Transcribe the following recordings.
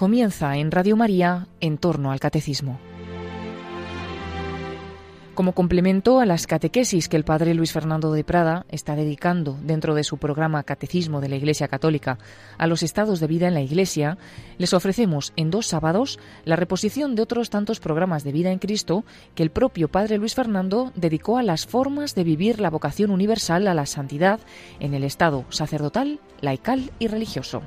Comienza en Radio María en torno al catecismo. Como complemento a las catequesis que el padre Luis Fernando de Prada está dedicando dentro de su programa Catecismo de la Iglesia Católica a los estados de vida en la Iglesia, les ofrecemos en dos sábados la reposición de otros tantos programas de vida en Cristo que el propio padre Luis Fernando dedicó a las formas de vivir la vocación universal a la santidad en el estado sacerdotal, laical y religioso.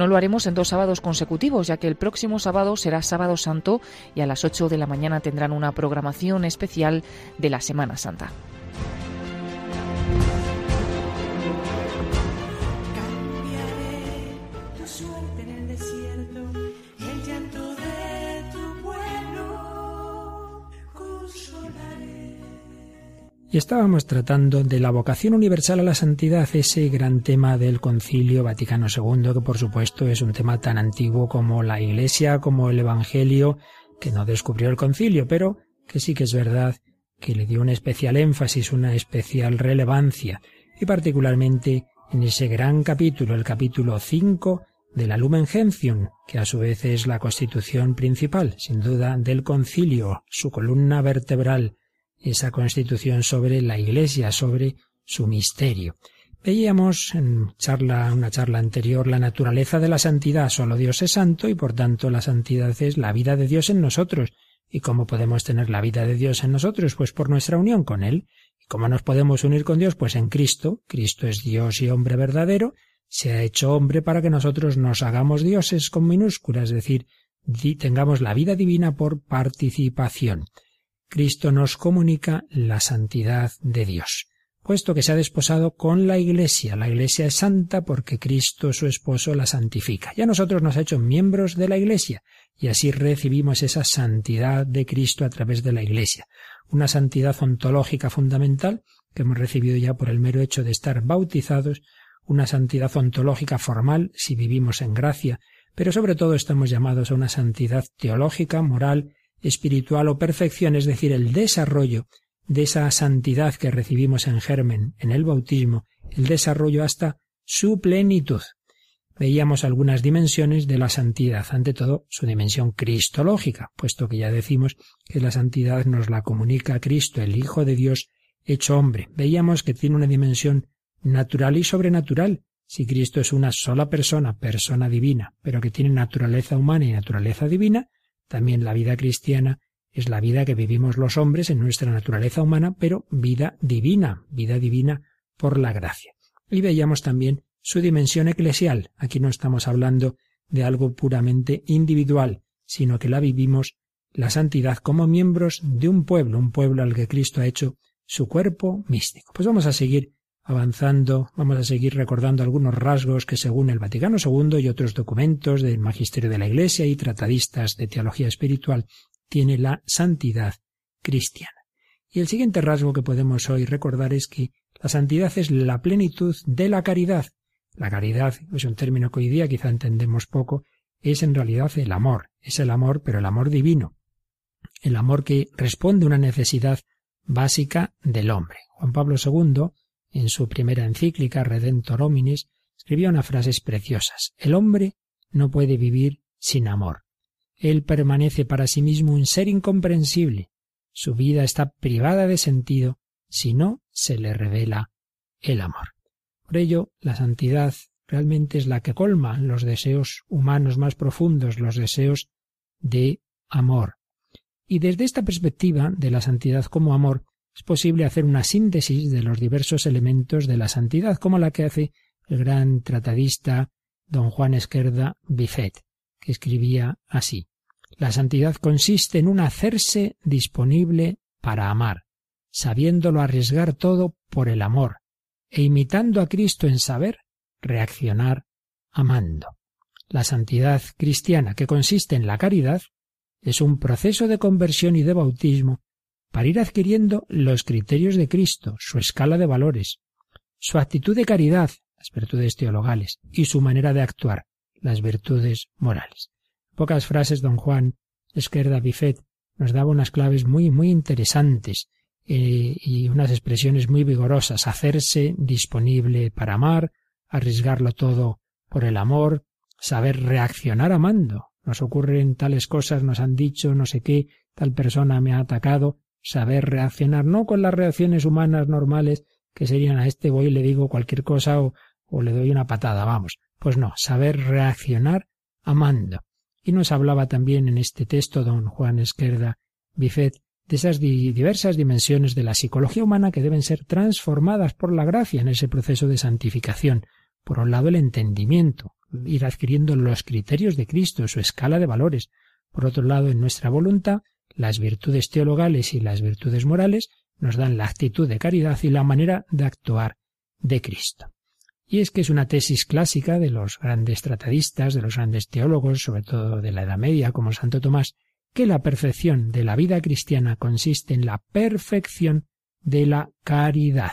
No lo haremos en dos sábados consecutivos, ya que el próximo sábado será sábado santo y a las 8 de la mañana tendrán una programación especial de la Semana Santa. Y estábamos tratando de la vocación universal a la santidad, ese gran tema del Concilio Vaticano II, que por supuesto es un tema tan antiguo como la Iglesia, como el Evangelio, que no descubrió el concilio, pero que sí que es verdad que le dio un especial énfasis, una especial relevancia, y particularmente en ese gran capítulo, el capítulo 5 de la Lumen Gentium, que a su vez es la constitución principal, sin duda, del concilio, su columna vertebral, esa constitución sobre la Iglesia, sobre su misterio. Veíamos en charla, una charla anterior la naturaleza de la santidad. Solo Dios es santo y por tanto la santidad es la vida de Dios en nosotros. ¿Y cómo podemos tener la vida de Dios en nosotros? Pues por nuestra unión con Él. ¿Y cómo nos podemos unir con Dios? Pues en Cristo. Cristo es Dios y hombre verdadero. Se ha hecho hombre para que nosotros nos hagamos dioses con minúsculas, es decir, tengamos la vida divina por participación. Cristo nos comunica la santidad de Dios, puesto que se ha desposado con la Iglesia. La Iglesia es santa porque Cristo, su esposo, la santifica. Ya nosotros nos ha hecho miembros de la Iglesia y así recibimos esa santidad de Cristo a través de la Iglesia. Una santidad ontológica fundamental que hemos recibido ya por el mero hecho de estar bautizados, una santidad ontológica formal si vivimos en gracia, pero sobre todo estamos llamados a una santidad teológica, moral espiritual o perfección, es decir, el desarrollo de esa santidad que recibimos en germen, en el bautismo, el desarrollo hasta su plenitud. Veíamos algunas dimensiones de la santidad, ante todo su dimensión cristológica, puesto que ya decimos que la santidad nos la comunica Cristo, el Hijo de Dios hecho hombre. Veíamos que tiene una dimensión natural y sobrenatural, si Cristo es una sola persona, persona divina, pero que tiene naturaleza humana y naturaleza divina, también la vida cristiana es la vida que vivimos los hombres en nuestra naturaleza humana, pero vida divina, vida divina por la gracia. Y veíamos también su dimensión eclesial. Aquí no estamos hablando de algo puramente individual, sino que la vivimos la santidad como miembros de un pueblo, un pueblo al que Cristo ha hecho su cuerpo místico. Pues vamos a seguir avanzando, vamos a seguir recordando algunos rasgos que según el Vaticano II y otros documentos del Magisterio de la Iglesia y tratadistas de teología espiritual tiene la santidad cristiana. Y el siguiente rasgo que podemos hoy recordar es que la santidad es la plenitud de la caridad. La caridad es un término que hoy día quizá entendemos poco, es en realidad el amor, es el amor, pero el amor divino, el amor que responde a una necesidad básica del hombre. Juan Pablo II en su primera encíclica Redentor Hominis, escribió unas frases preciosas. El hombre no puede vivir sin amor. Él permanece para sí mismo un ser incomprensible. Su vida está privada de sentido si no se le revela el amor. Por ello, la santidad realmente es la que colma los deseos humanos más profundos, los deseos de amor. Y desde esta perspectiva de la santidad como amor, es posible hacer una síntesis de los diversos elementos de la santidad, como la que hace el gran tratadista don Juan Esquerda Bifet, que escribía así. La santidad consiste en un hacerse disponible para amar, sabiéndolo arriesgar todo por el amor, e imitando a Cristo en saber, reaccionar amando. La santidad cristiana, que consiste en la caridad, es un proceso de conversión y de bautismo para ir adquiriendo los criterios de Cristo, su escala de valores, su actitud de caridad, las virtudes teologales, y su manera de actuar, las virtudes morales. pocas frases don Juan Esquerda Bifet nos daba unas claves muy, muy interesantes eh, y unas expresiones muy vigorosas. Hacerse disponible para amar, arriesgarlo todo por el amor, saber reaccionar amando. Nos ocurren tales cosas, nos han dicho, no sé qué, tal persona me ha atacado, saber reaccionar, no con las reacciones humanas normales que serían a este voy y le digo cualquier cosa o, o le doy una patada, vamos. Pues no, saber reaccionar amando. Y nos hablaba también en este texto don Juan Esquerda Bifet de esas diversas dimensiones de la psicología humana que deben ser transformadas por la gracia en ese proceso de santificación. Por un lado, el entendimiento, ir adquiriendo los criterios de Cristo, su escala de valores. Por otro lado, en nuestra voluntad, las virtudes teologales y las virtudes morales nos dan la actitud de caridad y la manera de actuar de Cristo. Y es que es una tesis clásica de los grandes tratadistas, de los grandes teólogos, sobre todo de la Edad Media, como Santo Tomás, que la perfección de la vida cristiana consiste en la perfección de la caridad.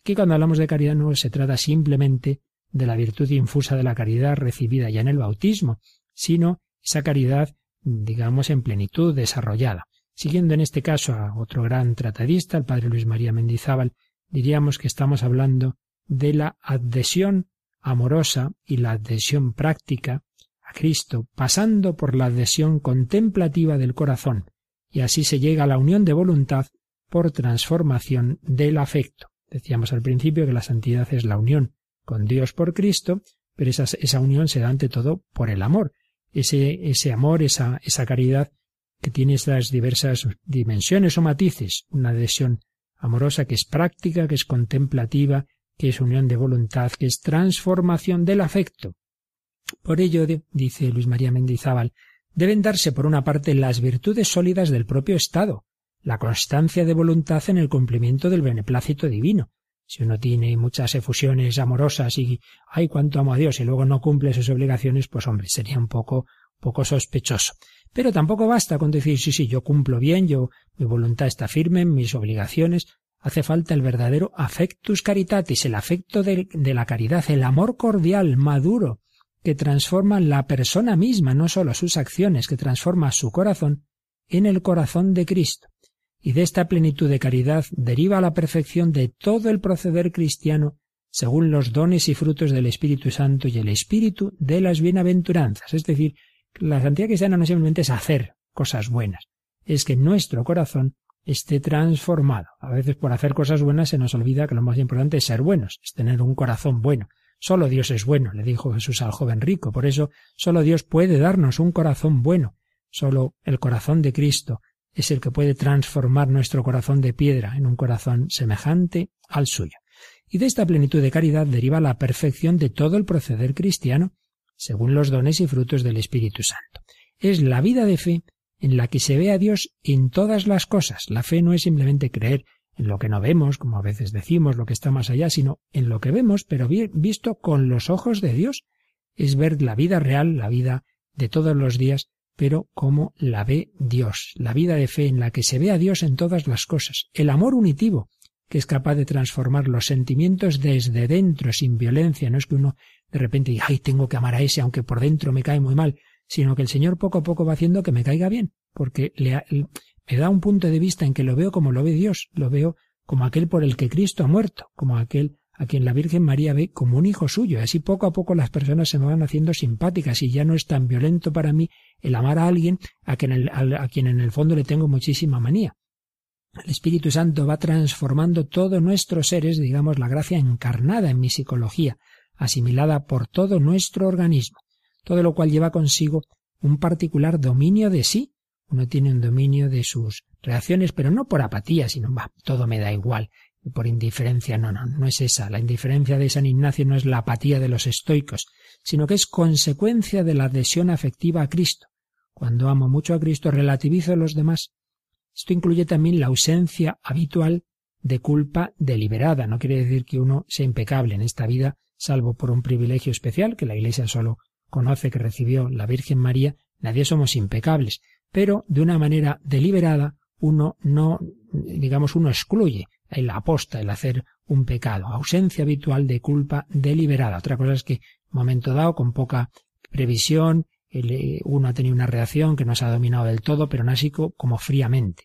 Aquí cuando hablamos de caridad no se trata simplemente de la virtud infusa de la caridad recibida ya en el bautismo, sino esa caridad, digamos, en plenitud, desarrollada. Siguiendo en este caso a otro gran tratadista, el padre Luis María Mendizábal, diríamos que estamos hablando de la adhesión amorosa y la adhesión práctica a Cristo, pasando por la adhesión contemplativa del corazón, y así se llega a la unión de voluntad por transformación del afecto. Decíamos al principio que la santidad es la unión con Dios por Cristo, pero esa, esa unión se da ante todo por el amor, ese, ese amor, esa, esa caridad que tiene esas diversas dimensiones o matices, una adhesión amorosa que es práctica, que es contemplativa, que es unión de voluntad, que es transformación del afecto, por ello, dice Luis María Mendizábal, deben darse por una parte las virtudes sólidas del propio Estado, la constancia de voluntad en el cumplimiento del beneplácito divino. Si uno tiene muchas efusiones amorosas y ay cuánto amo a Dios y luego no cumple sus obligaciones, pues hombre, sería un poco poco sospechoso. Pero tampoco basta con decir sí, sí, yo cumplo bien, yo mi voluntad está firme mis obligaciones. Hace falta el verdadero affectus caritatis, el afecto de la caridad, el amor cordial, maduro, que transforma la persona misma, no solo sus acciones, que transforma su corazón en el corazón de Cristo. Y de esta plenitud de caridad deriva la perfección de todo el proceder cristiano según los dones y frutos del Espíritu Santo y el Espíritu de las bienaventuranzas. Es decir, la santidad cristiana no simplemente es hacer cosas buenas, es que nuestro corazón esté transformado. A veces por hacer cosas buenas se nos olvida que lo más importante es ser buenos, es tener un corazón bueno. Solo Dios es bueno, le dijo Jesús al joven rico. Por eso, solo Dios puede darnos un corazón bueno. Solo el corazón de Cristo es el que puede transformar nuestro corazón de piedra en un corazón semejante al suyo. Y de esta plenitud de caridad deriva la perfección de todo el proceder cristiano, según los dones y frutos del Espíritu Santo. Es la vida de fe en la que se ve a Dios en todas las cosas. La fe no es simplemente creer en lo que no vemos, como a veces decimos, lo que está más allá, sino en lo que vemos, pero visto con los ojos de Dios. Es ver la vida real, la vida de todos los días, pero como la ve Dios, la vida de fe en la que se ve a Dios en todas las cosas, el amor unitivo, que es capaz de transformar los sentimientos desde dentro, sin violencia, no es que uno de repente diga, ay, tengo que amar a ese, aunque por dentro me cae muy mal, sino que el Señor poco a poco va haciendo que me caiga bien, porque le, me da un punto de vista en que lo veo como lo ve Dios, lo veo como aquel por el que Cristo ha muerto, como aquel a quien la Virgen María ve como un hijo suyo. Así poco a poco las personas se me van haciendo simpáticas y ya no es tan violento para mí el amar a alguien a quien, a quien en el fondo le tengo muchísima manía. El Espíritu Santo va transformando todo nuestro ser, es digamos la gracia encarnada en mi psicología, asimilada por todo nuestro organismo, todo lo cual lleva consigo un particular dominio de sí, uno tiene un dominio de sus reacciones, pero no por apatía, sino, va, todo me da igual, por indiferencia, no, no, no es esa. La indiferencia de San Ignacio no es la apatía de los estoicos, sino que es consecuencia de la adhesión afectiva a Cristo. Cuando amo mucho a Cristo, relativizo a los demás. Esto incluye también la ausencia habitual de culpa deliberada. No quiere decir que uno sea impecable en esta vida, salvo por un privilegio especial que la Iglesia solo conoce que recibió la Virgen María. Nadie somos impecables, pero de una manera deliberada uno no, digamos, uno excluye el aposta, el hacer un pecado, ausencia habitual de culpa deliberada. Otra cosa es que, momento dado, con poca previsión, eh, uno ha tenido una reacción que no se ha dominado del todo, pero no como fríamente.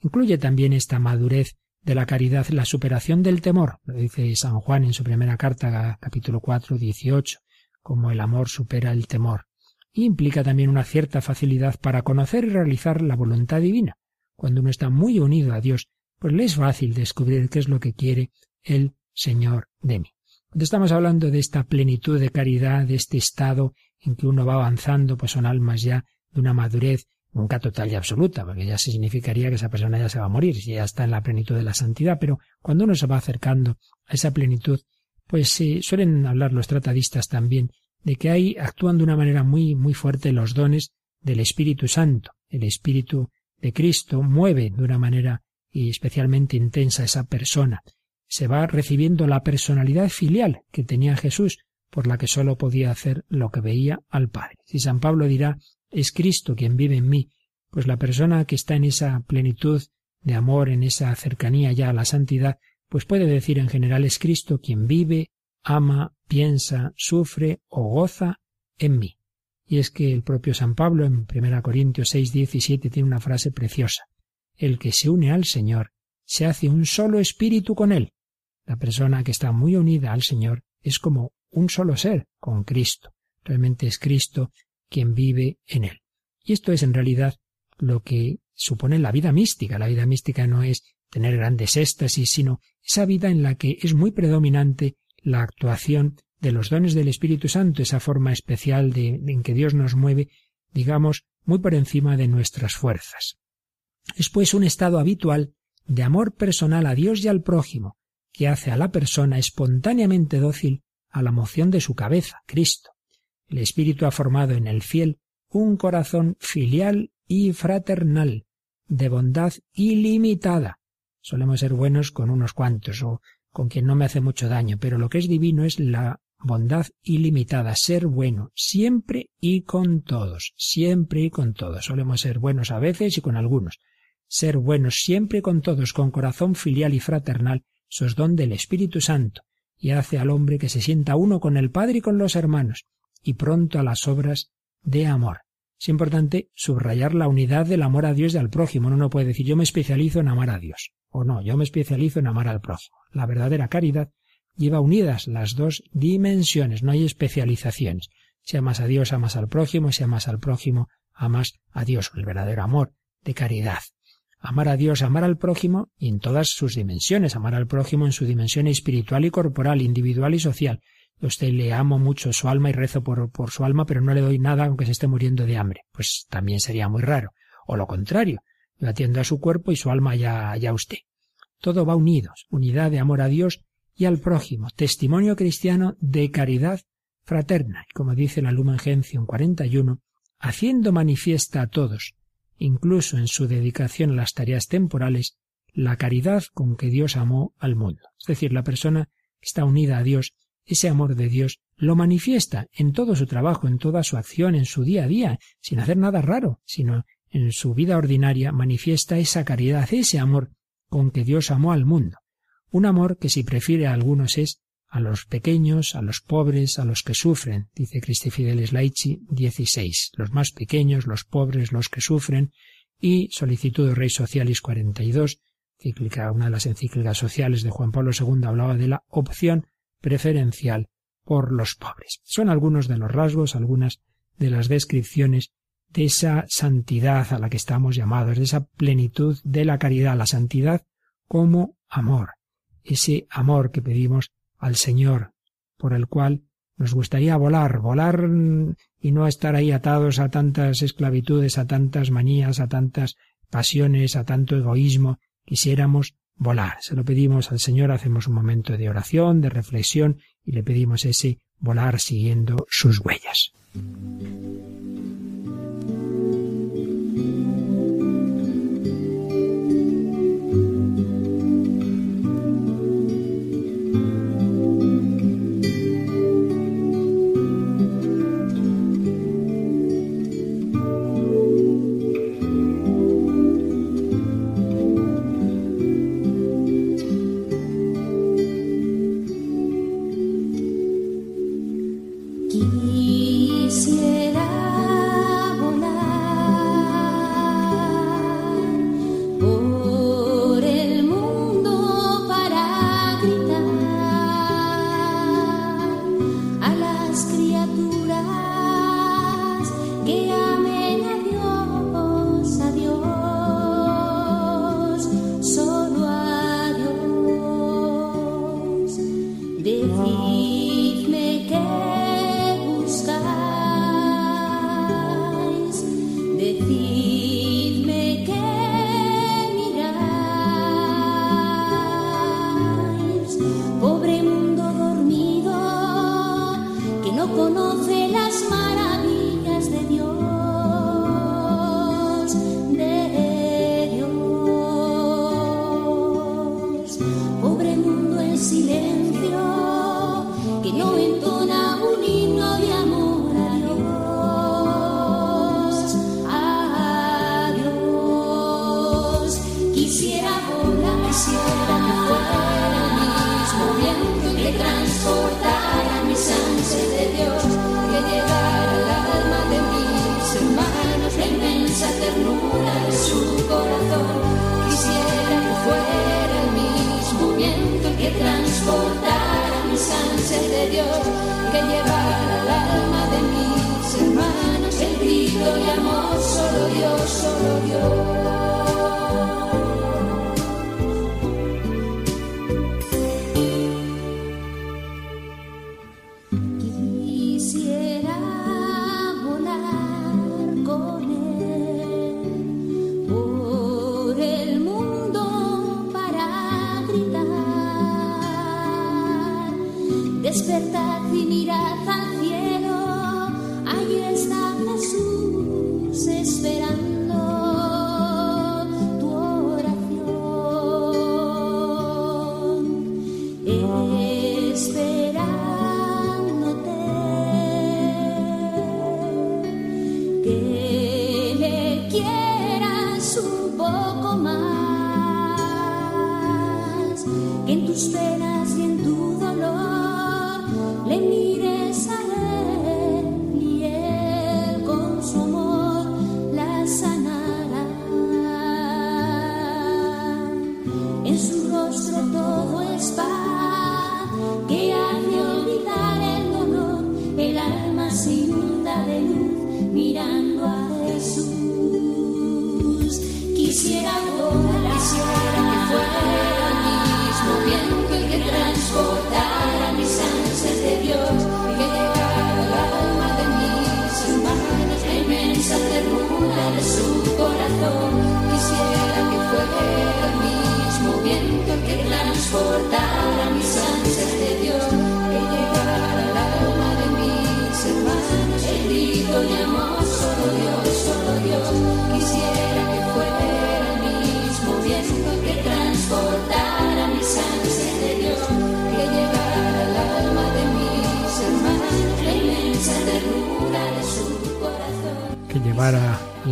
Incluye también esta madurez de la caridad la superación del temor, lo dice San Juan en su primera carta, capítulo 4, 18. como el amor supera el temor. implica también una cierta facilidad para conocer y realizar la voluntad divina. Cuando uno está muy unido a Dios, pues le es fácil descubrir qué es lo que quiere el Señor de mí. Cuando estamos hablando de esta plenitud de caridad, de este estado en que uno va avanzando, pues son almas ya de una madurez nunca total y absoluta, porque ya significaría que esa persona ya se va a morir, si ya está en la plenitud de la santidad, pero cuando uno se va acercando a esa plenitud, pues sí, suelen hablar los tratadistas también de que ahí actúan de una manera muy, muy fuerte los dones del Espíritu Santo. El Espíritu de Cristo mueve de una manera y especialmente intensa esa persona. Se va recibiendo la personalidad filial que tenía Jesús, por la que sólo podía hacer lo que veía al Padre. Si San Pablo dirá es Cristo quien vive en mí, pues la persona que está en esa plenitud de amor, en esa cercanía ya a la santidad, pues puede decir en general es Cristo quien vive, ama, piensa, sufre o goza en mí. Y es que el propio San Pablo en 1 Corintios 6, 17 tiene una frase preciosa. El que se une al Señor se hace un solo espíritu con Él. La persona que está muy unida al Señor es como un solo ser con Cristo. Realmente es Cristo quien vive en él. Y esto es en realidad lo que supone la vida mística. La vida mística no es tener grandes éxtasis, sino esa vida en la que es muy predominante la actuación de los dones del Espíritu Santo, esa forma especial de, en que Dios nos mueve, digamos, muy por encima de nuestras fuerzas. Es pues un estado habitual de amor personal a Dios y al prójimo, que hace a la persona espontáneamente dócil a la moción de su cabeza, Cristo. El Espíritu ha formado en el fiel un corazón filial y fraternal, de bondad ilimitada. Solemos ser buenos con unos cuantos o con quien no me hace mucho daño, pero lo que es divino es la bondad ilimitada, ser bueno, siempre y con todos, siempre y con todos. Solemos ser buenos a veces y con algunos. Ser buenos siempre con todos, con corazón filial y fraternal, eso es don del Espíritu Santo, y hace al hombre que se sienta uno con el Padre y con los hermanos, y pronto a las obras de amor. Es importante subrayar la unidad del amor a Dios y al prójimo. Uno no puede decir yo me especializo en amar a Dios o no, yo me especializo en amar al prójimo. La verdadera caridad lleva unidas las dos dimensiones, no hay especializaciones. Si amas a Dios, amas al prójimo, si amas al prójimo, amas a Dios, el verdadero amor de caridad. Amar a Dios, amar al prójimo y en todas sus dimensiones, amar al prójimo en su dimensión espiritual y corporal, individual y social, usted le amo mucho su alma y rezo por, por su alma, pero no le doy nada aunque se esté muriendo de hambre. Pues también sería muy raro. O lo contrario, yo atiendo a su cuerpo y su alma ya, ya usted. Todo va unidos, unidad de amor a Dios y al prójimo, testimonio cristiano de caridad fraterna. Y como dice la Lumen Gentium 41, haciendo manifiesta a todos, incluso en su dedicación a las tareas temporales, la caridad con que Dios amó al mundo. Es decir, la persona que está unida a Dios ese amor de Dios lo manifiesta en todo su trabajo, en toda su acción, en su día a día, sin hacer nada raro, sino en su vida ordinaria manifiesta esa caridad, ese amor con que Dios amó al mundo. Un amor que si prefiere a algunos es a los pequeños, a los pobres, a los que sufren, dice Cristi Fideles Laici 16, los más pequeños, los pobres, los que sufren, y Solicitud Rey Socialis 42, cíclica, una de las encíclicas sociales de Juan Pablo II hablaba de la opción preferencial por los pobres. Son algunos de los rasgos, algunas de las descripciones de esa santidad a la que estamos llamados, de esa plenitud de la caridad, la santidad como amor, ese amor que pedimos al Señor, por el cual nos gustaría volar, volar y no estar ahí atados a tantas esclavitudes, a tantas manías, a tantas pasiones, a tanto egoísmo. Quisiéramos volar. Se lo pedimos al Señor, hacemos un momento de oración, de reflexión y le pedimos ese volar siguiendo sus huellas.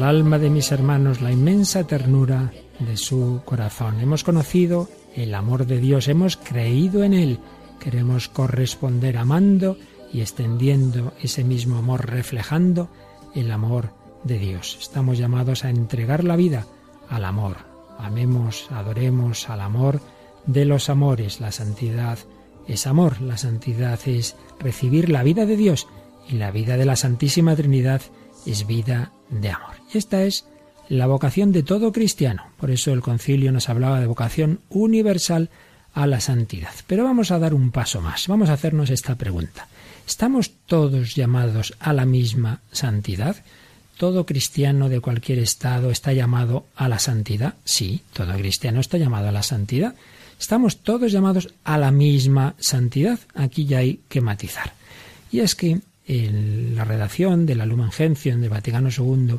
Alma de mis hermanos la inmensa ternura de su corazón. Hemos conocido el amor de Dios, hemos creído en Él, queremos corresponder amando y extendiendo ese mismo amor, reflejando el amor de Dios. Estamos llamados a entregar la vida al amor. Amemos, adoremos al amor de los amores. La santidad es amor, la santidad es recibir la vida de Dios y la vida de la Santísima Trinidad es vida de amor. Esta es la vocación de todo cristiano. Por eso el concilio nos hablaba de vocación universal a la santidad. Pero vamos a dar un paso más. Vamos a hacernos esta pregunta. ¿Estamos todos llamados a la misma santidad? ¿Todo cristiano de cualquier estado está llamado a la santidad? Sí, todo cristiano está llamado a la santidad. Estamos todos llamados a la misma santidad. Aquí ya hay que matizar. Y es que en la redacción de la Lumen Gentium del Vaticano II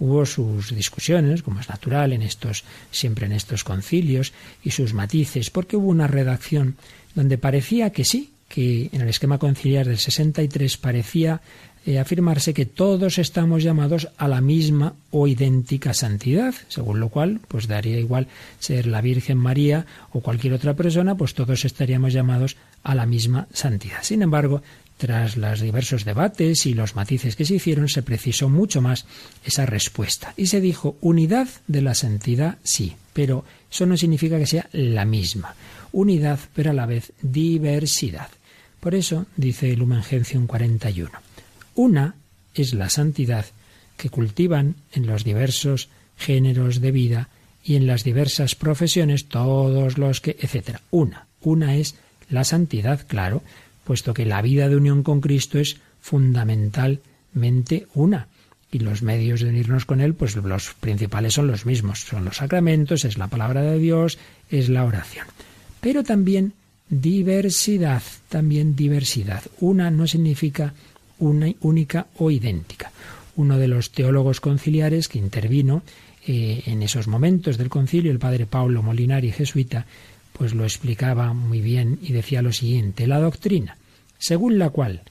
hubo sus discusiones, como es natural en estos siempre en estos concilios y sus matices, porque hubo una redacción donde parecía que sí, que en el esquema conciliar del 63 parecía eh, afirmarse que todos estamos llamados a la misma o idéntica santidad, según lo cual, pues daría igual ser la Virgen María o cualquier otra persona, pues todos estaríamos llamados a la misma santidad. Sin embargo, tras los diversos debates y los matices que se hicieron, se precisó mucho más esa respuesta. Y se dijo, unidad de la santidad, sí, pero eso no significa que sea la misma. Unidad, pero a la vez diversidad. Por eso, dice Lumen Gentium 41, una es la santidad que cultivan en los diversos géneros de vida y en las diversas profesiones todos los que, etc. Una, una es la santidad, claro, puesto que la vida de unión con Cristo es fundamentalmente una. Y los medios de unirnos con Él, pues los principales son los mismos. Son los sacramentos, es la palabra de Dios, es la oración. Pero también diversidad, también diversidad. Una no significa una única o idéntica. Uno de los teólogos conciliares que intervino eh, en esos momentos del concilio, el padre Paulo Molinari, jesuita, pues lo explicaba muy bien y decía lo siguiente, la doctrina, según la cual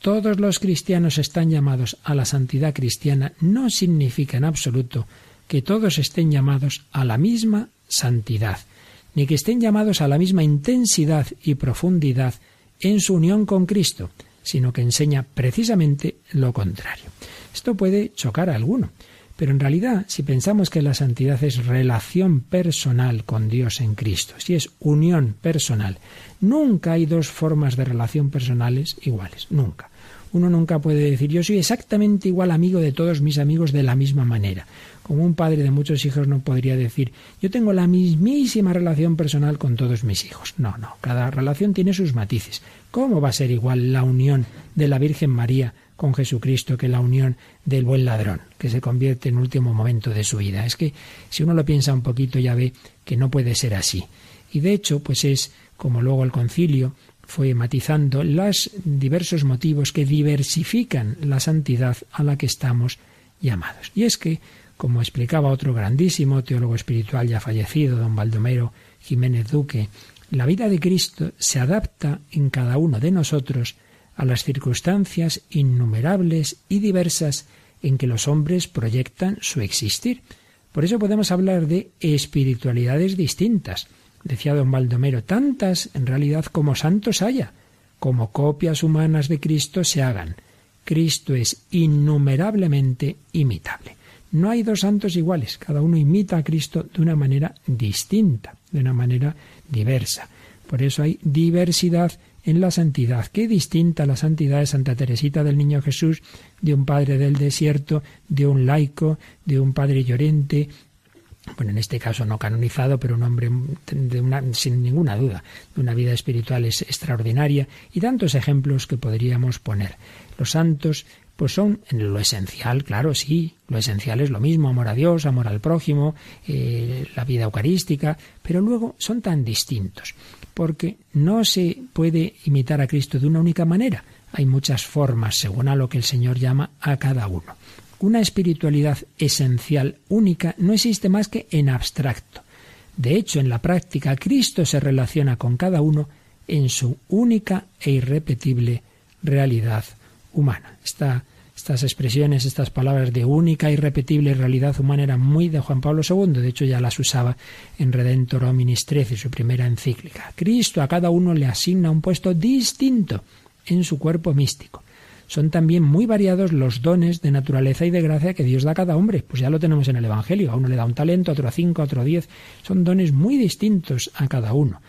todos los cristianos están llamados a la santidad cristiana, no significa en absoluto que todos estén llamados a la misma santidad, ni que estén llamados a la misma intensidad y profundidad en su unión con Cristo, sino que enseña precisamente lo contrario. Esto puede chocar a alguno, pero en realidad, si pensamos que la santidad es relación personal con Dios en Cristo, si es unión personal, nunca hay dos formas de relación personales iguales, nunca. Uno nunca puede decir yo soy exactamente igual amigo de todos mis amigos de la misma manera. Como un padre de muchos hijos no podría decir yo tengo la mismísima relación personal con todos mis hijos. No, no, cada relación tiene sus matices. ¿Cómo va a ser igual la unión de la Virgen María con Jesucristo que la unión del buen ladrón, que se convierte en último momento de su vida? Es que si uno lo piensa un poquito ya ve que no puede ser así. Y de hecho, pues es como luego el concilio fue matizando los diversos motivos que diversifican la santidad a la que estamos llamados. Y es que, como explicaba otro grandísimo teólogo espiritual ya fallecido, don Baldomero Jiménez Duque, la vida de Cristo se adapta en cada uno de nosotros a las circunstancias innumerables y diversas en que los hombres proyectan su existir. Por eso podemos hablar de espiritualidades distintas, decía don Baldomero, tantas en realidad como santos haya, como copias humanas de Cristo se hagan. Cristo es innumerablemente imitable. No hay dos santos iguales, cada uno imita a Cristo de una manera distinta, de una manera diversa. Por eso hay diversidad en la santidad. Qué distinta la santidad de Santa Teresita del Niño Jesús, de un padre del desierto, de un laico, de un padre llorente, bueno, en este caso no canonizado, pero un hombre de una, sin ninguna duda, de una vida espiritual es extraordinaria y tantos ejemplos que podríamos poner. Los santos, pues son en lo esencial, claro, sí, lo esencial es lo mismo, amor a Dios, amor al prójimo, eh, la vida eucarística, pero luego son tan distintos, porque no se puede imitar a Cristo de una única manera, hay muchas formas según a lo que el Señor llama a cada uno. Una espiritualidad esencial, única, no existe más que en abstracto. De hecho, en la práctica, Cristo se relaciona con cada uno en su única e irrepetible realidad humana. Estas expresiones, estas palabras de única e irrepetible realidad humana eran muy de Juan Pablo II, de hecho ya las usaba en Redentor Hominis 13, su primera encíclica. Cristo a cada uno le asigna un puesto distinto en su cuerpo místico son también muy variados los dones de naturaleza y de gracia que Dios da a cada hombre. Pues ya lo tenemos en el Evangelio. A uno le da un talento, otro a cinco, a otro a diez. Son dones muy distintos a cada uno.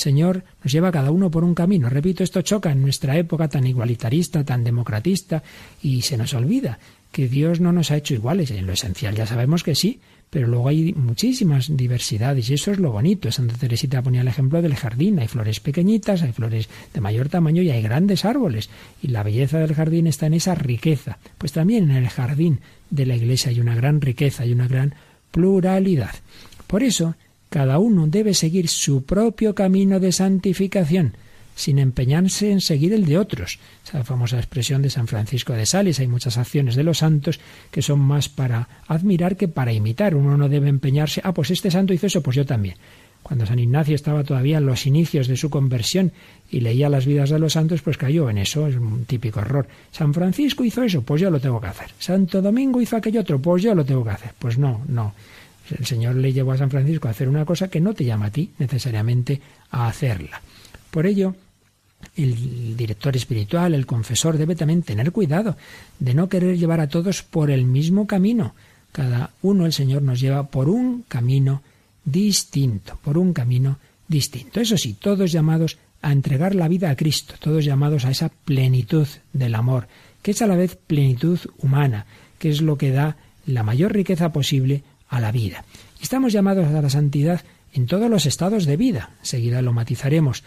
Señor nos lleva cada uno por un camino. Repito, esto choca en nuestra época tan igualitarista, tan democratista, y se nos olvida que Dios no nos ha hecho iguales. En lo esencial ya sabemos que sí, pero luego hay muchísimas diversidades y eso es lo bonito. Santa Teresita ponía el ejemplo del jardín. Hay flores pequeñitas, hay flores de mayor tamaño y hay grandes árboles. Y la belleza del jardín está en esa riqueza. Pues también en el jardín de la iglesia hay una gran riqueza y una gran pluralidad. Por eso, cada uno debe seguir su propio camino de santificación sin empeñarse en seguir el de otros. Esa famosa expresión de San Francisco de Sales. Hay muchas acciones de los santos que son más para admirar que para imitar. Uno no debe empeñarse, ah, pues este santo hizo eso, pues yo también. Cuando San Ignacio estaba todavía en los inicios de su conversión y leía las vidas de los santos, pues cayó en eso, es un típico error. San Francisco hizo eso, pues yo lo tengo que hacer. Santo Domingo hizo aquello otro, pues yo lo tengo que hacer. Pues no, no. El Señor le llevó a San Francisco a hacer una cosa que no te llama a ti necesariamente a hacerla. Por ello, el director espiritual, el confesor, debe también tener cuidado de no querer llevar a todos por el mismo camino. Cada uno el Señor nos lleva por un camino distinto, por un camino distinto. Eso sí, todos llamados a entregar la vida a Cristo, todos llamados a esa plenitud del amor, que es a la vez plenitud humana, que es lo que da la mayor riqueza posible a la vida. Estamos llamados a la santidad en todos los estados de vida. Seguida lo matizaremos.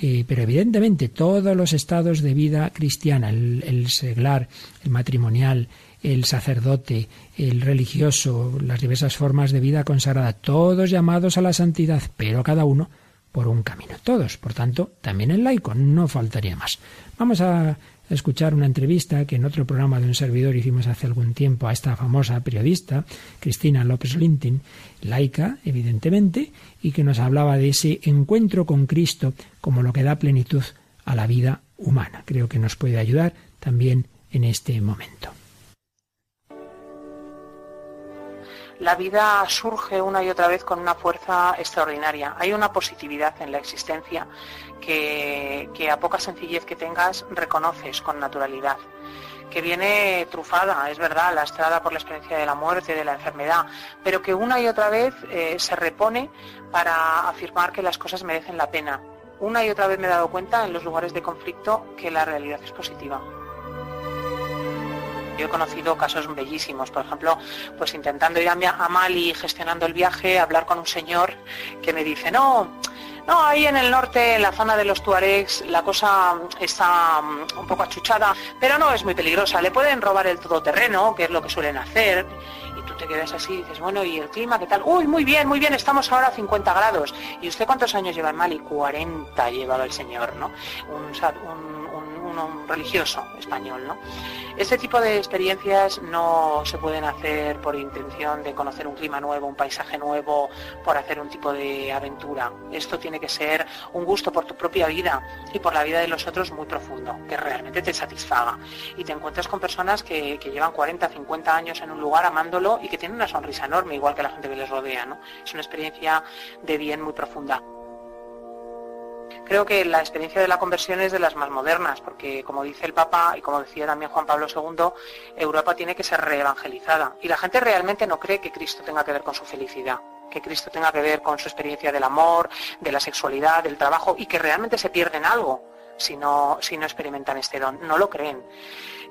Eh, pero evidentemente todos los estados de vida cristiana, el, seglar, el matrimonial, el sacerdote, el religioso, las diversas formas de vida consagrada, todos llamados a la santidad, pero cada uno por un camino. Todos, por tanto, también el laico, no faltaría más. Vamos a escuchar una entrevista que en otro programa de un servidor hicimos hace algún tiempo a esta famosa periodista, Cristina López Lintin, laica, evidentemente, y que nos hablaba de ese encuentro con Cristo como lo que da plenitud a la vida humana. Creo que nos puede ayudar también en este momento. La vida surge una y otra vez con una fuerza extraordinaria. Hay una positividad en la existencia que, a poca sencillez que tengas reconoces con naturalidad que viene trufada, es verdad, lastrada por la experiencia de la muerte, de la enfermedad, pero que una y otra vez eh, se repone para afirmar que las cosas merecen la pena. Una y otra vez me he dado cuenta en los lugares de conflicto que la realidad es positiva. Yo he conocido casos bellísimos, por ejemplo, pues intentando ir a Mali gestionando el viaje, hablar con un señor que me dice, no, no, ahí en el norte, en la zona de los Tuaregs, la cosa está mm, un poco achuchada, pero no es muy peligrosa. Le pueden robar el todoterreno, que es lo que suelen hacer, y tú te quedas así y dices, bueno, ¿y el clima qué tal? Uy, muy bien, muy bien, estamos ahora a 50 grados. ¿Y usted cuántos años lleva en Mali? 40 llevaba el señor, ¿no? Un religioso español, ¿no? Este tipo de experiencias no se pueden hacer por intención de conocer un clima nuevo, un paisaje nuevo, por hacer un tipo de aventura. Esto tiene que ser un gusto por tu propia vida y por la vida de los otros muy profundo, que realmente te satisfaga. Y te encuentras con personas que, llevan 40, 50 años en un lugar amándolo y que tienen una sonrisa enorme, igual que la gente que les rodea. ¿no? Es una experiencia de bien muy profunda. Creo que la experiencia de la conversión es de las más modernas, porque como dice el Papa y como decía también Juan Pablo II, Europa tiene que ser reevangelizada. Y la gente realmente no cree que Cristo tenga que ver con su felicidad que Cristo tenga que ver con su experiencia del amor, de la sexualidad, del trabajo, y que realmente se pierden algo si no, si no experimentan este don. No lo creen.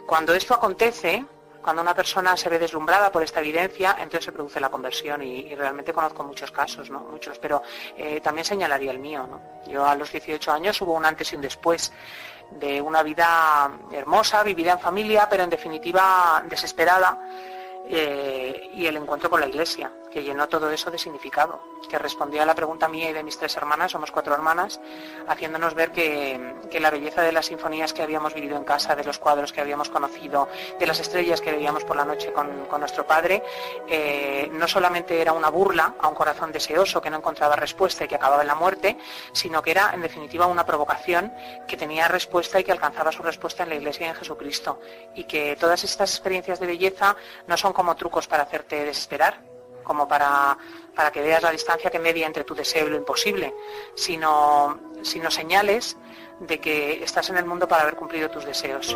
Cuando esto acontece, cuando una persona se ve deslumbrada por esta evidencia, entonces se produce la conversión y, realmente conozco muchos casos, ¿no? Muchos, pero eh, también señalaría el mío. Yo a los 18 años hubo un antes y un después de una vida hermosa, vivida en familia, pero en definitiva desesperada, eh, y el encuentro con la iglesia que llenó todo eso de significado, que respondía a la pregunta mía y de mis tres hermanas, somos cuatro hermanas, haciéndonos ver que, la belleza de las sinfonías que habíamos vivido en casa, de los cuadros que habíamos conocido, de las estrellas que veíamos por la noche con, nuestro padre, eh, no solamente era una burla a un corazón deseoso que no encontraba respuesta y que acababa en la muerte, sino que era en definitiva una provocación que tenía respuesta y que alcanzaba su respuesta en la iglesia y en Jesucristo. Y que todas estas experiencias de belleza no son como trucos para hacerte desesperar, como para, para que veas la distancia que media entre tu deseo y lo imposible, sino, sino señales de que estás en el mundo para haber cumplido tus deseos.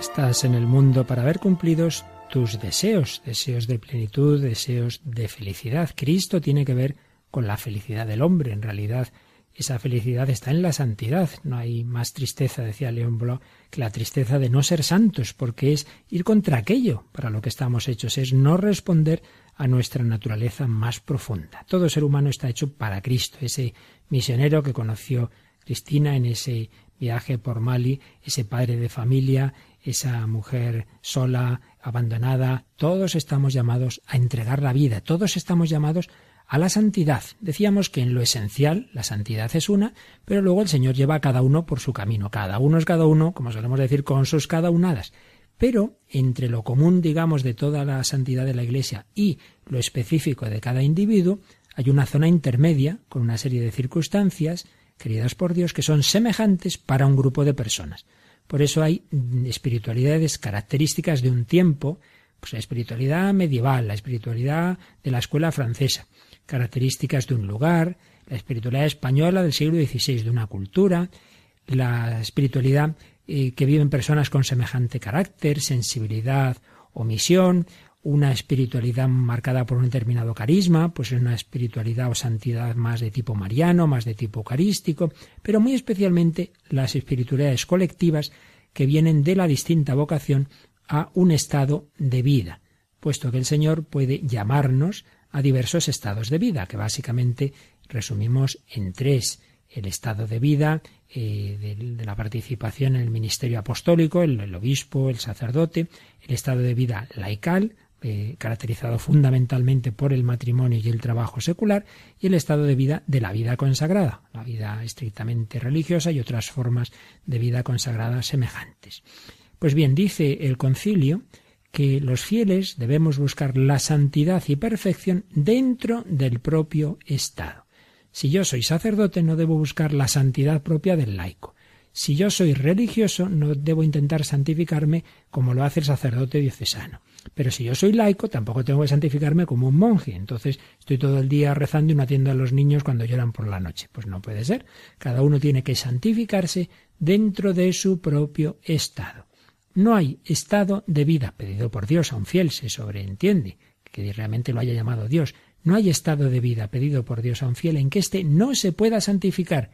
Estás en el mundo para haber cumplido tus deseos, deseos de plenitud, deseos de felicidad. Cristo tiene que ver con la felicidad del hombre. En realidad, esa felicidad está en la santidad. No hay más tristeza, decía León Bloch, que la tristeza de no ser santos, porque es ir contra aquello para lo que estamos hechos, es no responder a nuestra naturaleza más profunda. Todo ser humano está hecho para Cristo, ese misionero que conoció Cristina en ese viaje por Mali, ese padre de familia, esa mujer sola, abandonada, todos estamos llamados a entregar la vida, todos estamos llamados a la santidad. Decíamos que en lo esencial la santidad es una, pero luego el Señor lleva a cada uno por su camino. Cada uno es cada uno, como solemos decir, con sus cada unadas. Pero entre lo común, digamos, de toda la santidad de la Iglesia y lo específico de cada individuo, hay una zona intermedia con una serie de circunstancias, queridas por Dios, que son semejantes para un grupo de personas. Por eso hay espiritualidades características de un tiempo, pues la espiritualidad medieval, la espiritualidad de la escuela francesa, características de un lugar, la espiritualidad española del siglo XVI, de una cultura, la espiritualidad eh, que viven personas con semejante carácter, sensibilidad o misión, una espiritualidad marcada por un determinado carisma, pues es una espiritualidad o santidad más de tipo mariano, más de tipo eucarístico, pero muy especialmente las espiritualidades colectivas que vienen de la distinta vocación a un estado de vida, puesto que el Señor puede llamarnos a diversos estados de vida, que básicamente resumimos en tres. El estado de vida eh, de, la participación en el ministerio apostólico, el, obispo, el sacerdote, el estado de vida laical, eh, caracterizado fundamentalmente por el matrimonio y el trabajo secular, y el estado de vida de la vida consagrada, la vida estrictamente religiosa y otras formas de vida consagrada semejantes. Pues bien, dice el concilio que los fieles debemos buscar la santidad y perfección dentro del propio Estado. Si yo soy sacerdote, no debo buscar la santidad propia del laico. Si yo soy religioso, no debo intentar santificarme como lo hace el sacerdote diocesano. Pero si yo soy laico, tampoco tengo que santificarme como un monje. Entonces estoy todo el día rezando y no atiendo a los niños cuando lloran por la noche. Pues no puede ser. Cada uno tiene que santificarse dentro de su propio estado. No hay estado de vida pedido por Dios a un fiel, se sobreentiende, que realmente lo haya llamado Dios. No hay estado de vida pedido por Dios a un fiel en que éste no se pueda santificar.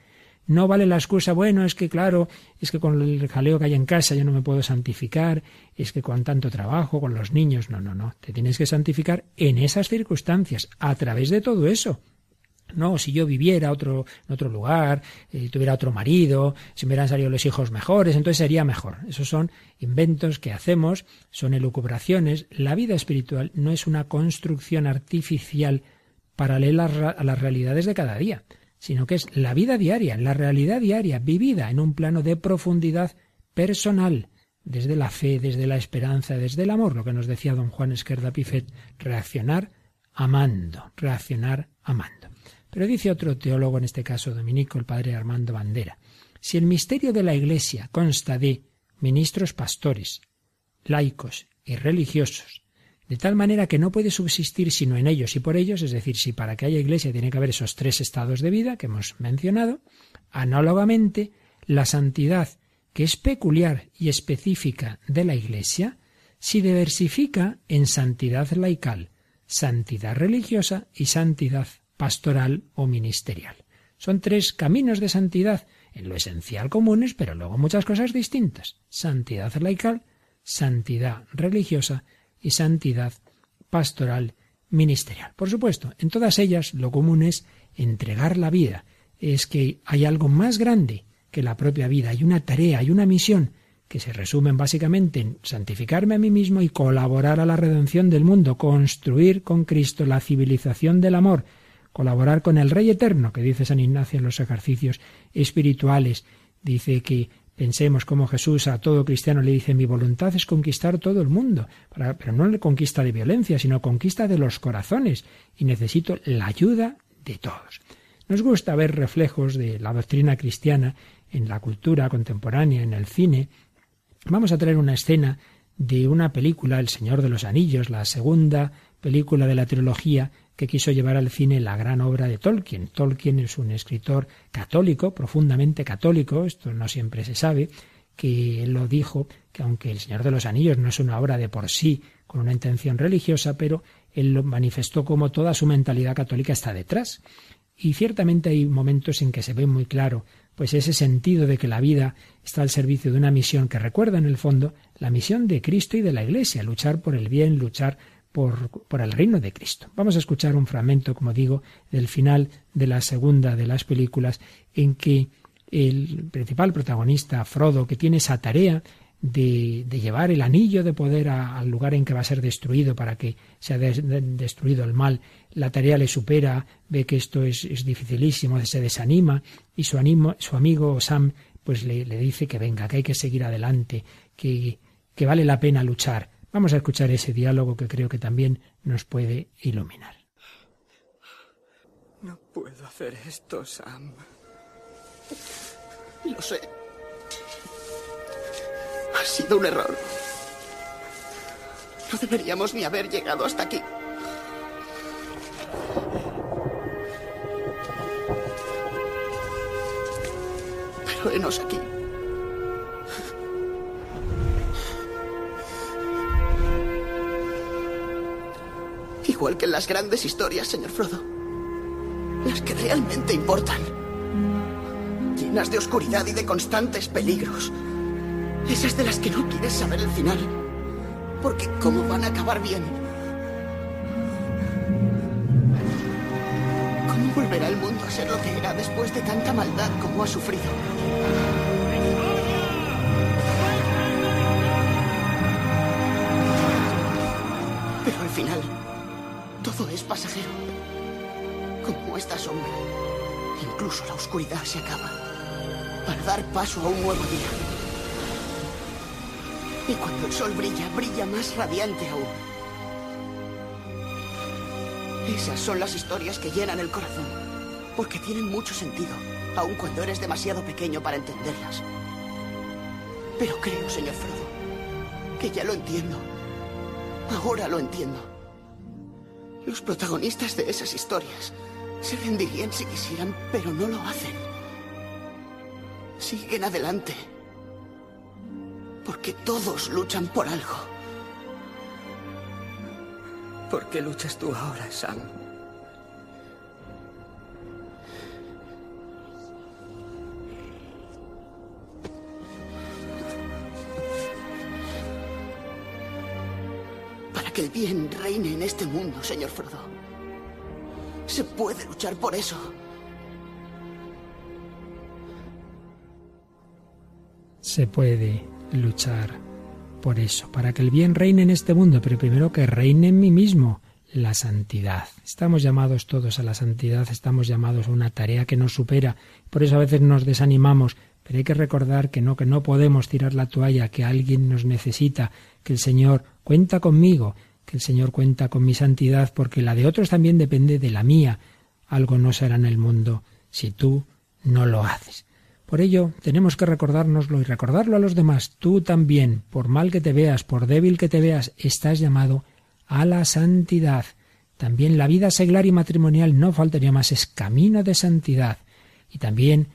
No vale la excusa, bueno, es que claro, es que con el jaleo que hay en casa yo no me puedo santificar, es que con tanto trabajo, con los niños, no, no, no, te tienes que santificar en esas circunstancias, a través de todo eso. No, si yo viviera otro, en otro lugar, eh, tuviera otro marido, si me hubieran salido los hijos mejores, entonces sería mejor. Esos son inventos que hacemos, son elucubraciones. La vida espiritual no es una construcción artificial paralela a las realidades de cada día, sino que es la vida diaria, la realidad diaria, vivida en un plano de profundidad personal, desde la fe, desde la esperanza, desde el amor, lo que nos decía don Juan Esquerda Pifet, reaccionar amando, reaccionar amando. Pero dice otro teólogo, en este caso dominico, el padre Armando Bandera, si el misterio de la Iglesia consta de ministros pastores, laicos y religiosos, de tal manera que no puede subsistir sino en ellos y por ellos, es decir, si para que haya Iglesia tiene que haber esos tres estados de vida que hemos mencionado, análogamente, la santidad, que es peculiar y específica de la Iglesia, se diversifica en santidad laical, santidad religiosa y santidad pastoral o ministerial. Son tres caminos de santidad, en lo esencial comunes, pero luego muchas cosas distintas. Santidad laical, santidad religiosa y santidad pastoral ministerial. Por supuesto, en todas ellas lo común es entregar la vida. Es que hay algo más grande que la propia vida, hay una tarea, hay una misión que se resumen básicamente en santificarme a mí mismo y colaborar a la redención del mundo, construir con Cristo la civilización del amor, colaborar con el Rey Eterno, que dice San Ignacio en los ejercicios espirituales. Dice que pensemos como Jesús a todo cristiano le dice mi voluntad es conquistar todo el mundo, pero no le conquista de violencia, sino conquista de los corazones, y necesito la ayuda de todos. Nos gusta ver reflejos de la doctrina cristiana en la cultura contemporánea, en el cine. Vamos a traer una escena de una película, El Señor de los Anillos, la segunda película de la trilogía que quiso llevar al cine la gran obra de Tolkien. Tolkien es un escritor católico, profundamente católico, esto no siempre se sabe, que lo dijo, que aunque El Señor de los Anillos no es una obra de por sí con una intención religiosa, pero él lo manifestó como toda su mentalidad católica está detrás. Y ciertamente hay momentos en que se ve muy claro pues ese sentido de que la vida está al servicio de una misión que recuerda en el fondo la misión de Cristo y de la Iglesia, luchar por el bien, luchar por, el reino de Cristo. Vamos a escuchar un fragmento, como digo, del final de la segunda de las películas, en que el principal protagonista, Frodo, que tiene esa tarea de, llevar el anillo de poder al lugar en que va a ser destruido para que sea destruido el mal, la tarea le supera, ve que esto es, dificilísimo, se desanima y su, su amigo Sam pues le, dice que venga, que hay que seguir adelante, que, que vale la pena luchar. Vamos a escuchar ese diálogo que creo que también nos puede iluminar. No puedo hacer esto, Sam. Lo sé. Ha sido un error. No deberíamos ni haber llegado hasta aquí. Pero enos aquí. Igual que en las grandes historias, señor Frodo. Las que realmente importan. Llenas de oscuridad y de constantes peligros. Esas de las que no quieres saber el final. Porque ¿cómo van a acabar bien? ¿Cómo volverá el mundo a ser lo que era después de tanta maldad como ha sufrido? Es pasajero. Como esta sombra. Incluso la oscuridad se acaba para dar paso a un nuevo día. Y cuando el sol brilla, brilla más radiante aún. Esas son las historias que llenan el corazón, porque tienen mucho sentido, aun cuando eres demasiado pequeño para entenderlas. Pero creo, señor Frodo, que ya lo entiendo. Ahora lo entiendo. Los protagonistas de esas historias se rendirían si quisieran, pero no lo hacen. Siguen adelante. Porque todos luchan por algo. ¿Por qué luchas tú ahora, Sam? Que el bien reine en este mundo, señor Frodo. Se puede luchar por eso. Se puede luchar por eso, para que el bien reine en este mundo, pero primero que reine en mí mismo, la santidad. Estamos llamados todos a la santidad, estamos llamados a una tarea que nos supera, por eso a veces nos desanimamos, pero hay que recordar que no, que no podemos tirar la toalla, que alguien nos necesita, que el Señor cuenta conmigo, que el Señor cuenta con mi santidad, porque la de otros también depende de la mía. Algo no será en el mundo si tú no lo haces. Por ello, tenemos que recordárnoslo y recordarlo a los demás. Tú también, por mal que te veas, por débil que te veas, estás llamado a la santidad. También la vida seglar y matrimonial no faltaría más, es camino de santidad. Y también,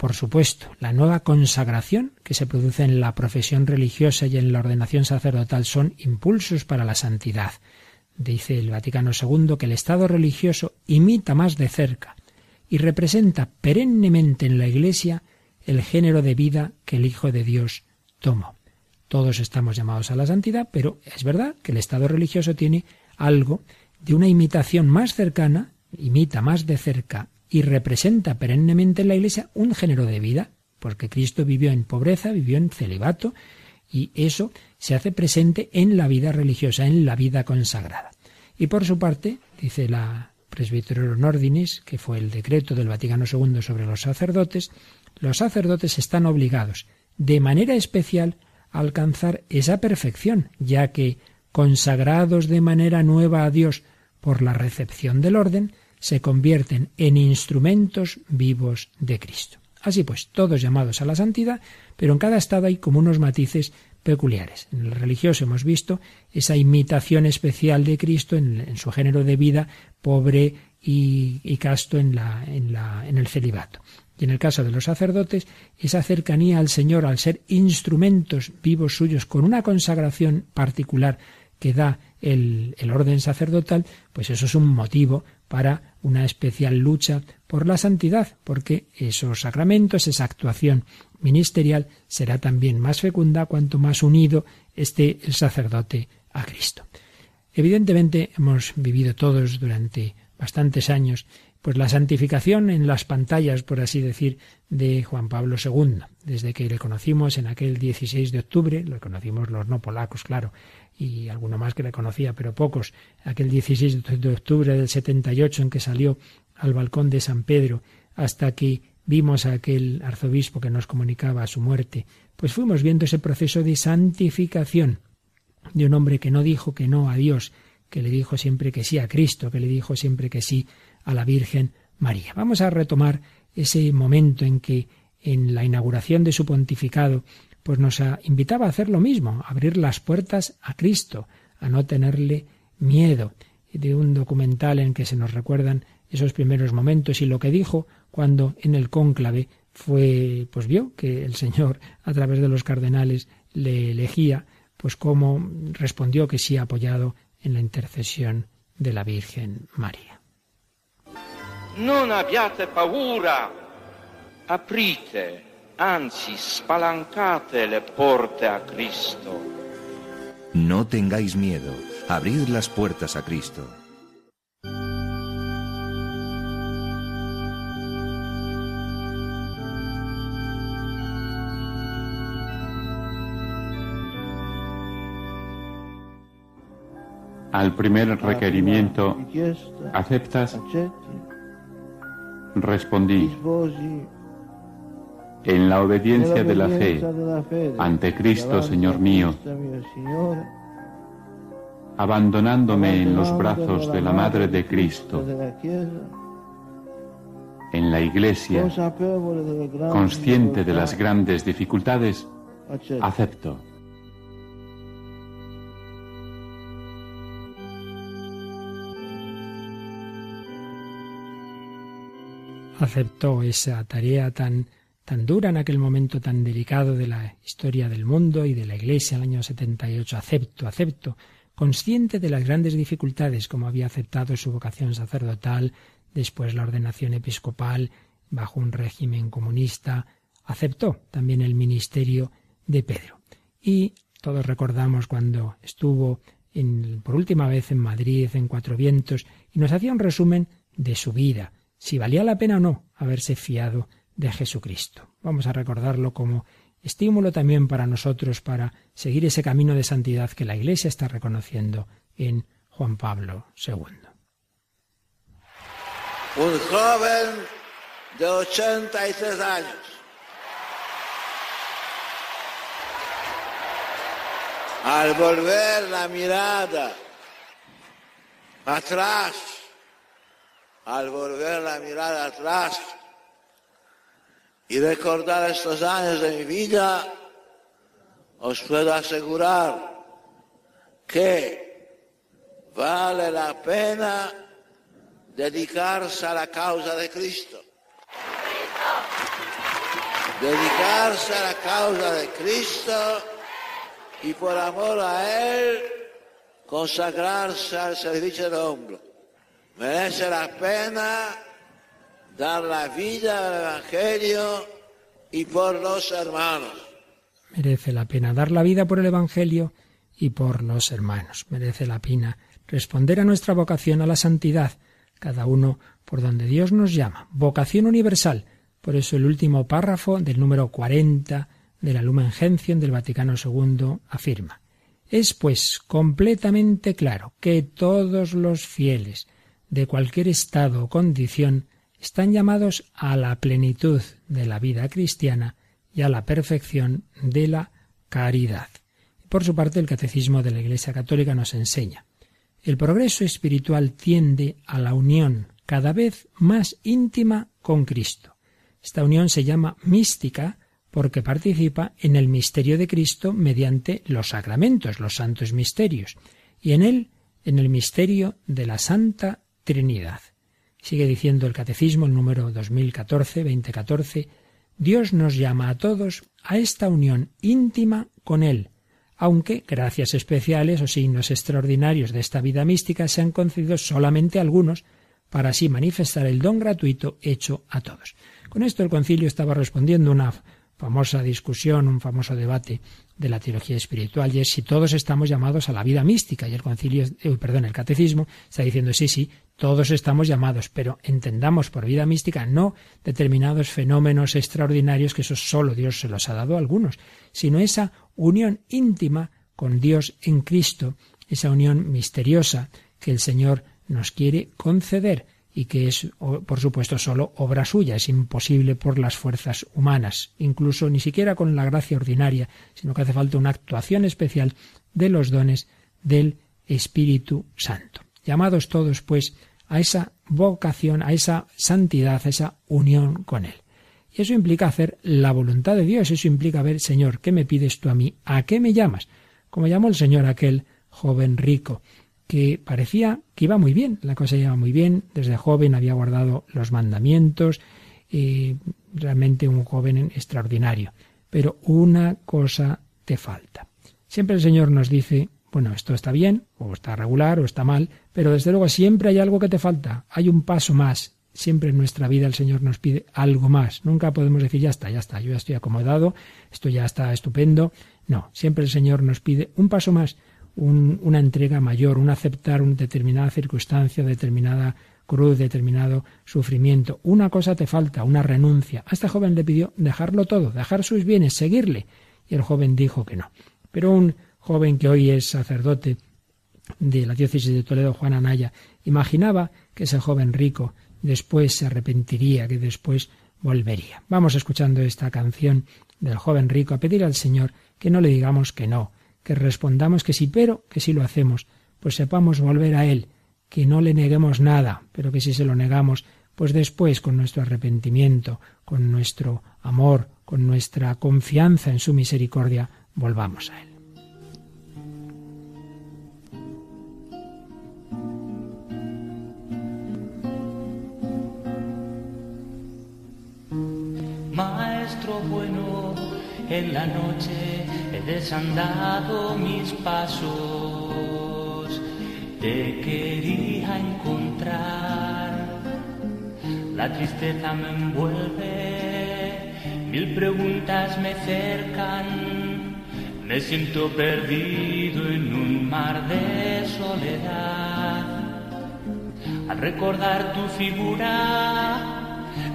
por supuesto, la nueva consagración que se produce en la profesión religiosa y en la ordenación sacerdotal son impulsos para la santidad. Dice el Vaticano II que el Estado religioso imita más de cerca y representa perennemente en la Iglesia el género de vida que el Hijo de Dios tomó. Todos estamos llamados a la santidad, pero es verdad que el Estado religioso tiene algo de una imitación más cercana, imita más de cerca y representa perennemente en la Iglesia un género de vida, porque Cristo vivió en pobreza, vivió en celibato, y eso se hace presente en la vida religiosa, en la vida consagrada. Y por su parte, dice la Presbyterorum Ordinis, que fue el decreto del Vaticano II sobre los sacerdotes, los sacerdotes están obligados, de manera especial, a alcanzar esa perfección, ya que, consagrados de manera nueva a Dios por la recepción del orden, se convierten en instrumentos vivos de Cristo. Así pues, todos llamados a la santidad, pero en cada estado hay como unos matices peculiares. En el religioso hemos visto esa imitación especial de Cristo en, su género de vida pobre y, casto en, el celibato. Y en el caso de los sacerdotes, esa cercanía al Señor al ser instrumentos vivos suyos con una consagración particular que da el, orden sacerdotal, pues eso es un motivo para una especial lucha por la santidad, porque esos sacramentos, esa actuación ministerial será también más fecunda cuanto más unido esté el sacerdote a Cristo. Evidentemente hemos vivido todos durante bastantes años pues la santificación en las pantallas, por así decir, de Juan Pablo II. Desde que le conocimos en aquel 16 de octubre, lo conocimos los no polacos, claro, y alguno más que le conocía, pero pocos, aquel 16 de octubre del 78 en que salió al balcón de San Pedro, hasta que vimos a aquel arzobispo que nos comunicaba su muerte, pues fuimos viendo ese proceso de santificación de un hombre que no dijo que no a Dios, que le dijo siempre que sí a Cristo, que le dijo siempre que sí a la Virgen María. Vamos a retomar ese momento en que en la inauguración de su pontificado pues nos invitaba a hacer lo mismo, a abrir las puertas a Cristo, a no tenerle miedo, de un documental en que se nos recuerdan esos primeros momentos y lo que dijo cuando en el cónclave fue pues vio que el Señor a través de los cardenales le elegía, pues cómo respondió que sí apoyado en la intercesión de la Virgen María. non abbiate paura, aprite, anzi spalancate le porte a Cristo. No tengáis miedo, abrid las puertas a Cristo. Al primer requerimiento, ¿aceptas? Respondí, en la obediencia de la fe ante Cristo, Señor mío, abandonándome en los brazos de la Madre de Cristo, en la Iglesia, consciente de las grandes dificultades, acepto. aceptó esa tarea tan, tan en aquel momento tan delicado de la historia del mundo y de la Iglesia en el año 78. Acepto, acepto, consciente de las grandes dificultades, como había aceptado su vocación sacerdotal, después la ordenación episcopal bajo un régimen comunista, aceptó también el ministerio de Pedro. Y todos recordamos cuando estuvo en, por última vez en Madrid, en Cuatro Vientos, y nos hacía un resumen de su vida, si valía la pena o no haberse fiado de Jesucristo. Vamos a recordarlo como estímulo también para nosotros para seguir ese camino de santidad que la Iglesia está reconociendo en Juan Pablo II. Un joven de 83 años. Al volver la mirada atrás, al volver la mirada atrás y recordar estos años de mi vida, os puedo asegurar que vale la pena dedicarse a la causa de Cristo. Dedicarse a la causa de Cristo y por amor a Él consagrarse al servicio del hombre. Merece la pena dar la vida al Evangelio y por los hermanos. Merece la pena dar la vida por el Evangelio y por los hermanos. Merece la pena responder a nuestra vocación a la santidad, cada uno por donde Dios nos llama. Vocación universal. Por eso el último párrafo del número 40 de la Lumen Gentium del Vaticano II afirma: Es pues completamente claro que todos los fieles de cualquier estado o condición están llamados a la plenitud de la vida cristiana y a la perfección de la caridad. Por su parte, el Catecismo de la Iglesia Católica nos enseña el progreso espiritual tiende a la unión cada vez más íntima con Cristo. Esta unión se llama mística porque participa en el misterio de Cristo mediante los sacramentos, los santos misterios, y en él en el misterio de la Santa Trinidad. Sigue diciendo el Catecismo, el número 2014, 2014, Dios nos llama a todos a esta unión íntima con Él, aunque gracias especiales o signos extraordinarios de esta vida mística se han concedido solamente a algunos, para así manifestar el don gratuito hecho a todos. Con esto el concilio estaba respondiendo una famosa discusión, un famoso debate de la teología espiritual, y es si todos estamos llamados a la vida mística. Y el concilio, eh, perdón, el catecismo está diciendo sí, sí, todos estamos llamados, pero entendamos por vida mística no determinados fenómenos extraordinarios que eso solo Dios se los ha dado a algunos, sino esa unión íntima con Dios en Cristo, esa unión misteriosa que el Señor nos quiere conceder y que es, por supuesto, solo obra suya, es imposible por las fuerzas humanas, incluso ni siquiera con la gracia ordinaria, sino que hace falta una actuación especial de los dones del Espíritu Santo. Llamados todos, pues, a esa vocación, a esa santidad, a esa unión con Él. Y eso implica hacer la voluntad de Dios, eso implica ver, Señor, ¿qué me pides tú a mí? ¿A qué me llamas? Como llamó el Señor aquel joven rico, que parecía que iba muy bien, la cosa iba muy bien, desde joven había guardado los mandamientos, y realmente un joven extraordinario. Pero una cosa te falta. Siempre el Señor nos dice, bueno, esto está bien, o está regular, o está mal, pero desde luego siempre hay algo que te falta, hay un paso más. Siempre en nuestra vida el Señor nos pide algo más. Nunca podemos decir, ya está, ya está, yo ya estoy acomodado, esto ya está estupendo. No, siempre el Señor nos pide un paso más, una entrega mayor, un aceptar una determinada circunstancia, determinada cruz, determinado sufrimiento. Una cosa te falta, una renuncia. A este joven le pidió dejarlo todo, dejar sus bienes, seguirle. Y el joven dijo que no. Pero un joven que hoy es sacerdote de la diócesis de Toledo, Juan Anaya, imaginaba que ese joven rico después se arrepentiría, que después volvería. Vamos escuchando esta canción del joven rico a pedir al Señor que no le digamos que no, que respondamos que sí, pero que si lo hacemos, pues sepamos volver a Él, que no le neguemos nada, pero que si se lo negamos, pues después con nuestro arrepentimiento, con nuestro amor, con nuestra confianza en su misericordia, volvamos a Él. Maestro bueno, en la noche he desandado mis pasos, te quería encontrar, la tristeza me envuelve, mil preguntas me cercan, me siento perdido en un mar de soledad. Al recordar tu figura,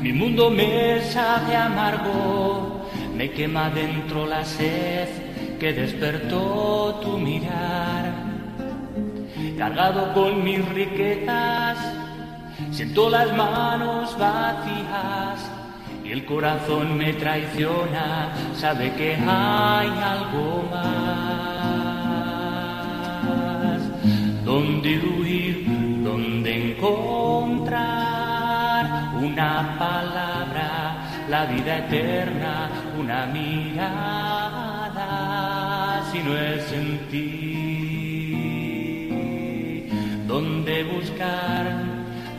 mi mundo me sabe amargo, me quema dentro la sed que despertó tu mirar. Cargado con mis riquezas, siento las manos vacías y el corazón me traiciona, sabe que hay algo más. ¿Dónde huir? ¿Dónde encontrar? una palabra, la vida eterna, una mirada, si no es en ti, ¿dónde buscar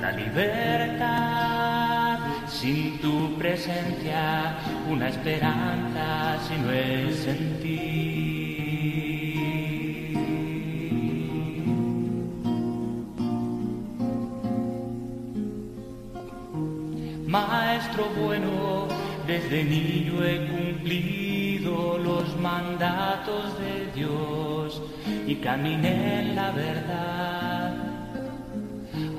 la libertad? Sin tu presencia, una esperanza, si no es en ti. Maestro bueno, desde niño he cumplido los mandatos de Dios y caminé en la verdad.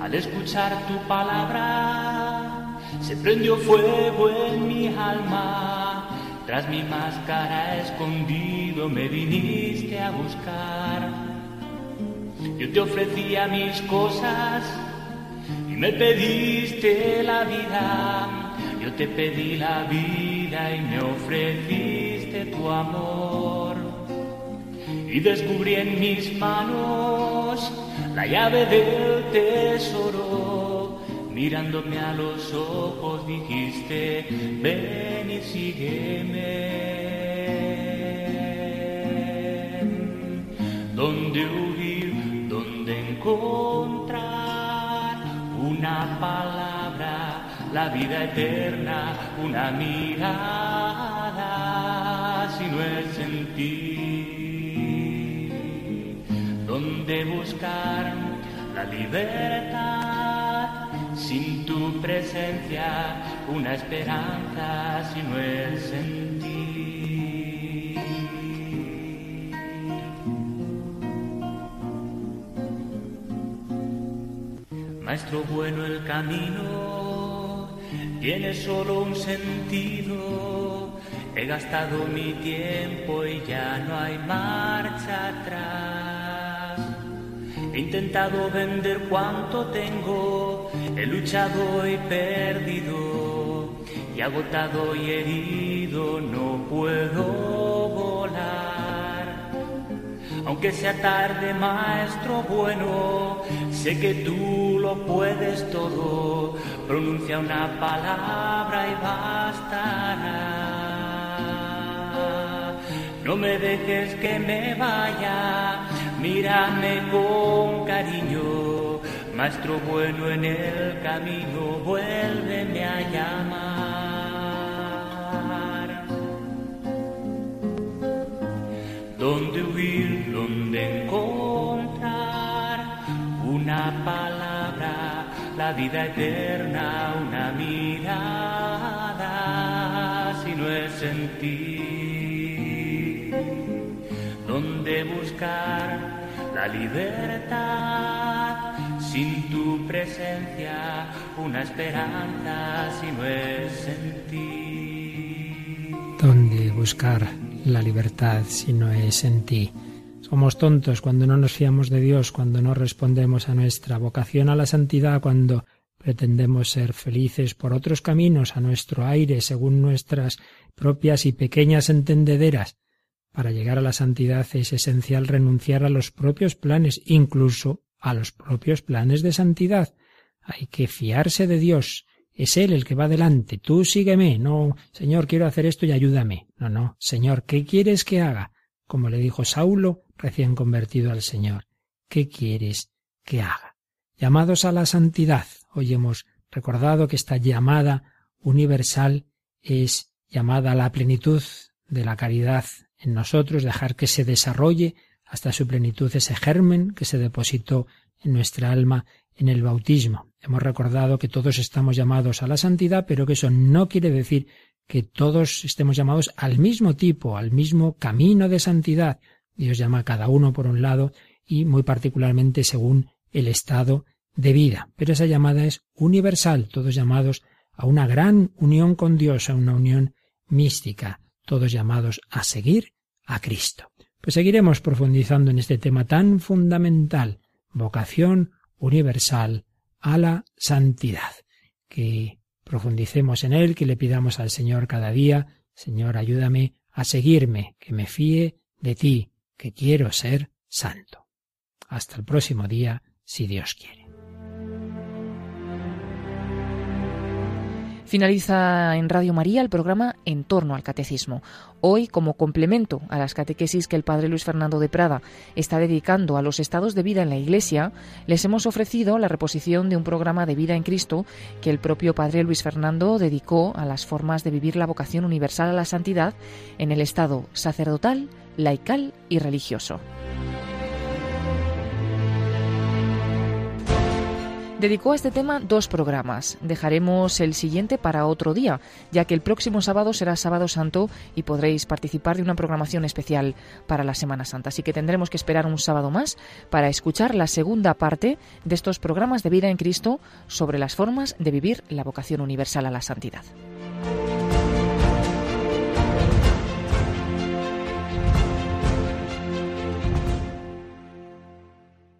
Al escuchar tu palabra, se prendió fuego en mi alma. Tras mi máscara escondido me viniste a buscar. Yo te ofrecía mis cosas me pediste la vida, yo te pedí la vida y me ofreciste tu amor. Y descubrí en mis manos la llave del tesoro. Mirándome a los ojos dijiste, ven y sígueme. ¿Dónde huir? ¿Dónde encontrar? una palabra, la vida eterna, una mirada, si no es en ti. ¿Dónde buscar la libertad? Sin tu presencia, una esperanza, si no es en ti. Maestro bueno el camino tiene solo un sentido. He gastado mi tiempo y ya no hay marcha atrás. He intentado vender cuanto tengo, he luchado y perdido, y agotado y herido no puedo volar. Aunque sea tarde, maestro bueno, sé que tú lo puedes todo. Pronuncia una palabra y bastará. No me dejes que me vaya, mírame con cariño. Maestro bueno en el camino, vuélveme a llamar. Palabra? La vida eterna, una mirada, si no es en ti. ¿Dónde buscar la libertad? Sin tu presencia, una esperanza, si no es en ti. ¿Dónde buscar la libertad si no es en ti. Somos tontos cuando no nos fiamos de Dios, cuando no respondemos a nuestra vocación a la santidad, cuando pretendemos ser felices por otros caminos, a nuestro aire, según nuestras propias y pequeñas entendederas. Para llegar a la santidad es esencial renunciar a los propios planes, incluso a los propios planes de santidad. Hay que fiarse de Dios. Es Él el que va delante. Tú sígueme. No, Señor, quiero hacer esto y ayúdame. No, no, Señor, ¿qué quieres que haga? Como le dijo Saulo, recién convertido al Señor. ¿Qué quieres que haga? Llamados a la santidad. Hoy hemos recordado que esta llamada universal es llamada a la plenitud de la caridad en nosotros, dejar que se desarrolle hasta su plenitud ese germen que se depositó en nuestra alma en el bautismo. Hemos recordado que todos estamos llamados a la santidad, pero que eso no quiere decir que todos estemos llamados al mismo tipo, al mismo camino de santidad. Dios llama a cada uno por un lado y muy particularmente según el estado de vida. Pero esa llamada es universal, todos llamados a una gran unión con Dios, a una unión mística, todos llamados a seguir a Cristo. Pues seguiremos profundizando en este tema tan fundamental, vocación universal a la santidad. Que profundicemos en él, que le pidamos al Señor cada día, Señor, ayúdame a seguirme, que me fíe de ti, que quiero ser santo. Hasta el próximo día, si Dios quiere. Finaliza en Radio María el programa En torno al Catecismo. Hoy, como complemento a las catequesis que el Padre Luis Fernando de Prada está dedicando a los estados de vida en la Iglesia, les hemos ofrecido la reposición de un programa de vida en Cristo que el propio Padre Luis Fernando dedicó a las formas de vivir la vocación universal a la santidad en el estado sacerdotal, laical y religioso. Dedicó a este tema dos programas. Dejaremos el siguiente para otro día, ya que el próximo sábado será Sábado Santo y podréis participar de una programación especial para la Semana Santa. Así que tendremos que esperar un sábado más para escuchar la segunda parte de estos programas de vida en Cristo sobre las formas de vivir la vocación universal a la santidad.